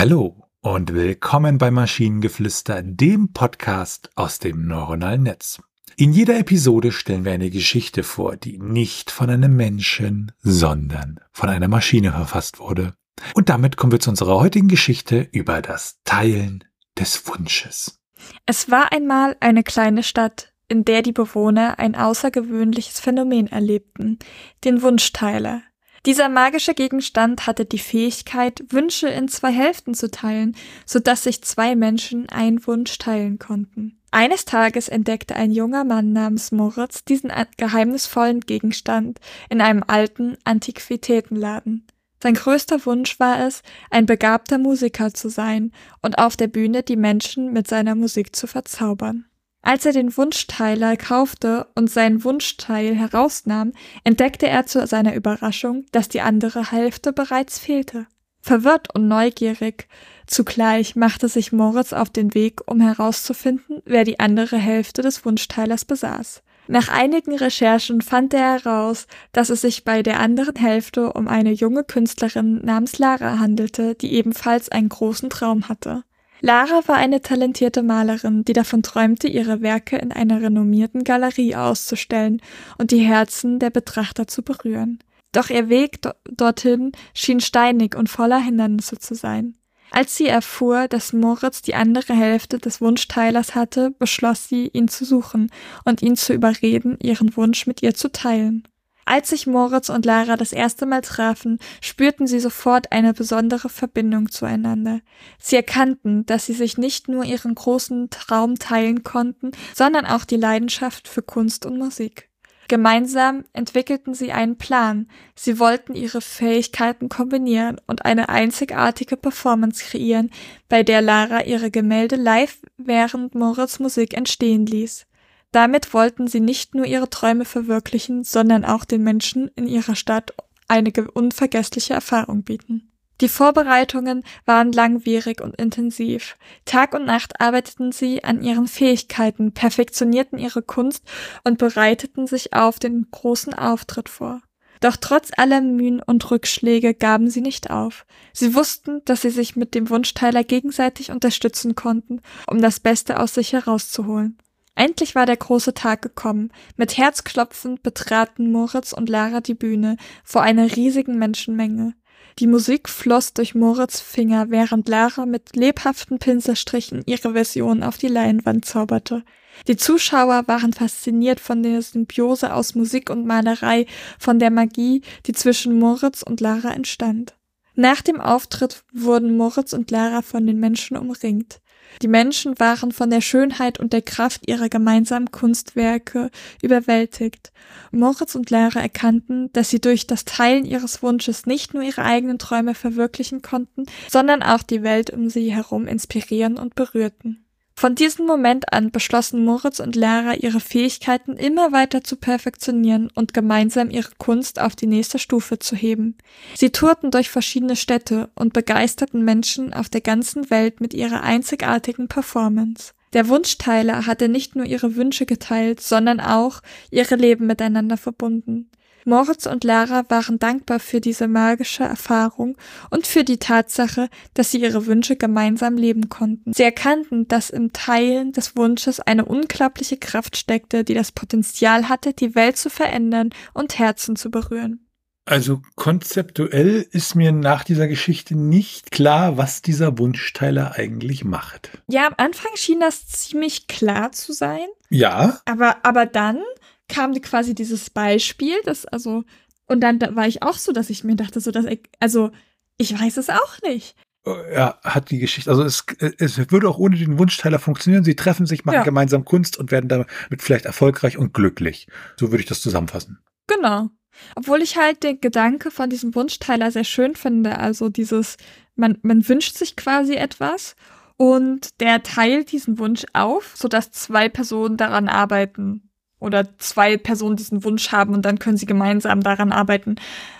Hallo und willkommen bei Maschinengeflüster, dem Podcast aus dem neuronalen Netz. In jeder Episode stellen wir eine Geschichte vor, die nicht von einem Menschen, sondern von einer Maschine verfasst wurde. Und damit kommen wir zu unserer heutigen Geschichte über das Teilen des Wunsches. Es war einmal eine kleine Stadt, in der die Bewohner ein außergewöhnliches Phänomen erlebten, den Wunschteiler. Dieser magische Gegenstand hatte die Fähigkeit, Wünsche in zwei Hälften zu teilen, so dass sich zwei Menschen einen Wunsch teilen konnten. Eines Tages entdeckte ein junger Mann namens Moritz diesen geheimnisvollen Gegenstand in einem alten Antiquitätenladen. Sein größter Wunsch war es, ein begabter Musiker zu sein und auf der Bühne die Menschen mit seiner Musik zu verzaubern. Als er den Wunschteiler kaufte und seinen Wunschteil herausnahm, entdeckte er zu seiner Überraschung, dass die andere Hälfte bereits fehlte. Verwirrt und neugierig zugleich machte sich Moritz auf den Weg, um herauszufinden, wer die andere Hälfte des Wunschteilers besaß. Nach einigen Recherchen fand er heraus, dass es sich bei der anderen Hälfte um eine junge Künstlerin namens Lara handelte, die ebenfalls einen großen Traum hatte. Lara war eine talentierte Malerin, die davon träumte, ihre Werke in einer renommierten Galerie auszustellen und die Herzen der Betrachter zu berühren. Doch ihr Weg do dorthin schien steinig und voller Hindernisse zu sein. Als sie erfuhr, dass Moritz die andere Hälfte des Wunschteilers hatte, beschloss sie, ihn zu suchen und ihn zu überreden, ihren Wunsch mit ihr zu teilen. Als sich Moritz und Lara das erste Mal trafen, spürten sie sofort eine besondere Verbindung zueinander. Sie erkannten, dass sie sich nicht nur ihren großen Traum teilen konnten, sondern auch die Leidenschaft für Kunst und Musik. Gemeinsam entwickelten sie einen Plan. Sie wollten ihre Fähigkeiten kombinieren und eine einzigartige Performance kreieren, bei der Lara ihre Gemälde live während Moritz Musik entstehen ließ. Damit wollten sie nicht nur ihre Träume verwirklichen, sondern auch den Menschen in ihrer Stadt eine unvergessliche Erfahrung bieten. Die Vorbereitungen waren langwierig und intensiv. Tag und Nacht arbeiteten sie an ihren Fähigkeiten, perfektionierten ihre Kunst und bereiteten sich auf den großen Auftritt vor. Doch trotz aller Mühen und Rückschläge gaben sie nicht auf. Sie wussten, dass sie sich mit dem Wunschteiler gegenseitig unterstützen konnten, um das Beste aus sich herauszuholen. Endlich war der große Tag gekommen. Mit Herzklopfen betraten Moritz und Lara die Bühne vor einer riesigen Menschenmenge. Die Musik floss durch Moritz Finger, während Lara mit lebhaften Pinselstrichen ihre Version auf die Leinwand zauberte. Die Zuschauer waren fasziniert von der Symbiose aus Musik und Malerei, von der Magie, die zwischen Moritz und Lara entstand. Nach dem Auftritt wurden Moritz und Lara von den Menschen umringt. Die Menschen waren von der Schönheit und der Kraft ihrer gemeinsamen Kunstwerke überwältigt. Moritz und Lara erkannten, dass sie durch das Teilen ihres Wunsches nicht nur ihre eigenen Träume verwirklichen konnten, sondern auch die Welt um sie herum inspirieren und berührten. Von diesem Moment an beschlossen Moritz und Lara, ihre Fähigkeiten immer weiter zu perfektionieren und gemeinsam ihre Kunst auf die nächste Stufe zu heben. Sie tourten durch verschiedene Städte und begeisterten Menschen auf der ganzen Welt mit ihrer einzigartigen Performance. Der Wunschteiler hatte nicht nur ihre Wünsche geteilt, sondern auch ihre Leben miteinander verbunden. Moritz und Lara waren dankbar für diese magische Erfahrung und für die Tatsache, dass sie ihre Wünsche gemeinsam leben konnten. Sie erkannten, dass im Teilen des Wunsches eine unglaubliche Kraft steckte, die das Potenzial hatte, die Welt zu verändern und Herzen zu berühren. Also konzeptuell ist mir nach dieser Geschichte nicht klar, was dieser Wunschteiler eigentlich macht. Ja, am Anfang schien das ziemlich klar zu sein. Ja. Aber, aber dann kam quasi dieses Beispiel, das also, und dann da war ich auch so, dass ich mir dachte, so, dass ich, also, ich weiß es auch nicht. Oh, ja, hat die Geschichte, also es, es würde auch ohne den Wunschteiler funktionieren. Sie treffen sich, machen ja. gemeinsam Kunst und werden damit vielleicht erfolgreich und glücklich. So würde ich das zusammenfassen. Genau. Obwohl ich halt den Gedanke von diesem Wunschteiler sehr schön finde. Also dieses, man, man wünscht sich quasi etwas und der teilt diesen Wunsch auf, sodass zwei Personen daran arbeiten oder zwei Personen diesen Wunsch haben und dann können sie gemeinsam daran arbeiten.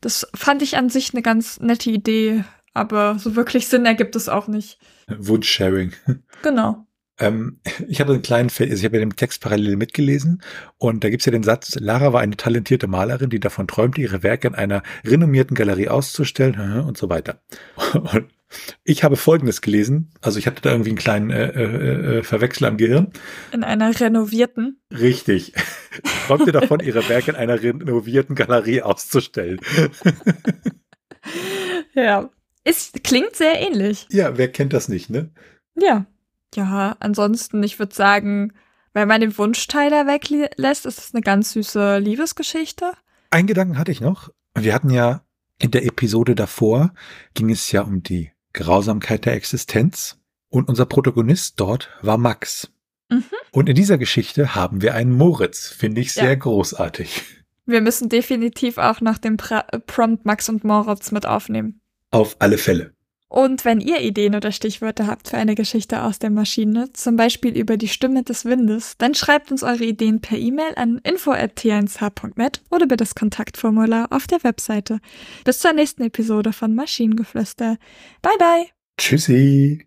Das fand ich an sich eine ganz nette Idee, aber so wirklich Sinn ergibt es auch nicht. Wunschsharing. Genau. Ähm, ich habe einen kleinen, also ich habe ja den Text parallel mitgelesen und da gibt es ja den Satz, Lara war eine talentierte Malerin, die davon träumte, ihre Werke in einer renommierten Galerie auszustellen und so weiter. Und Ich habe Folgendes gelesen. Also ich hatte da irgendwie einen kleinen äh, äh, äh, Verwechsel am Gehirn. In einer renovierten? Richtig. Träumt ihr davon, ihre Werke in einer renovierten Galerie auszustellen? ja. Es klingt sehr ähnlich. Ja, wer kennt das nicht, ne? Ja. Ja, ansonsten, ich würde sagen, wenn man den Wunschteiler weglässt, ist es eine ganz süße Liebesgeschichte. Ein Gedanken hatte ich noch. Wir hatten ja in der Episode davor, ging es ja um die Grausamkeit der Existenz. Und unser Protagonist dort war Max. Mhm. Und in dieser Geschichte haben wir einen Moritz. Finde ich sehr ja. großartig. Wir müssen definitiv auch nach dem pra Prompt Max und Moritz mit aufnehmen. Auf alle Fälle. Und wenn ihr Ideen oder Stichwörter habt für eine Geschichte aus der Maschine, zum Beispiel über die Stimme des Windes, dann schreibt uns eure Ideen per E-Mail an info.t1h.net oder über das Kontaktformular auf der Webseite. Bis zur nächsten Episode von Maschinengeflüster. Bye bye. Tschüssi.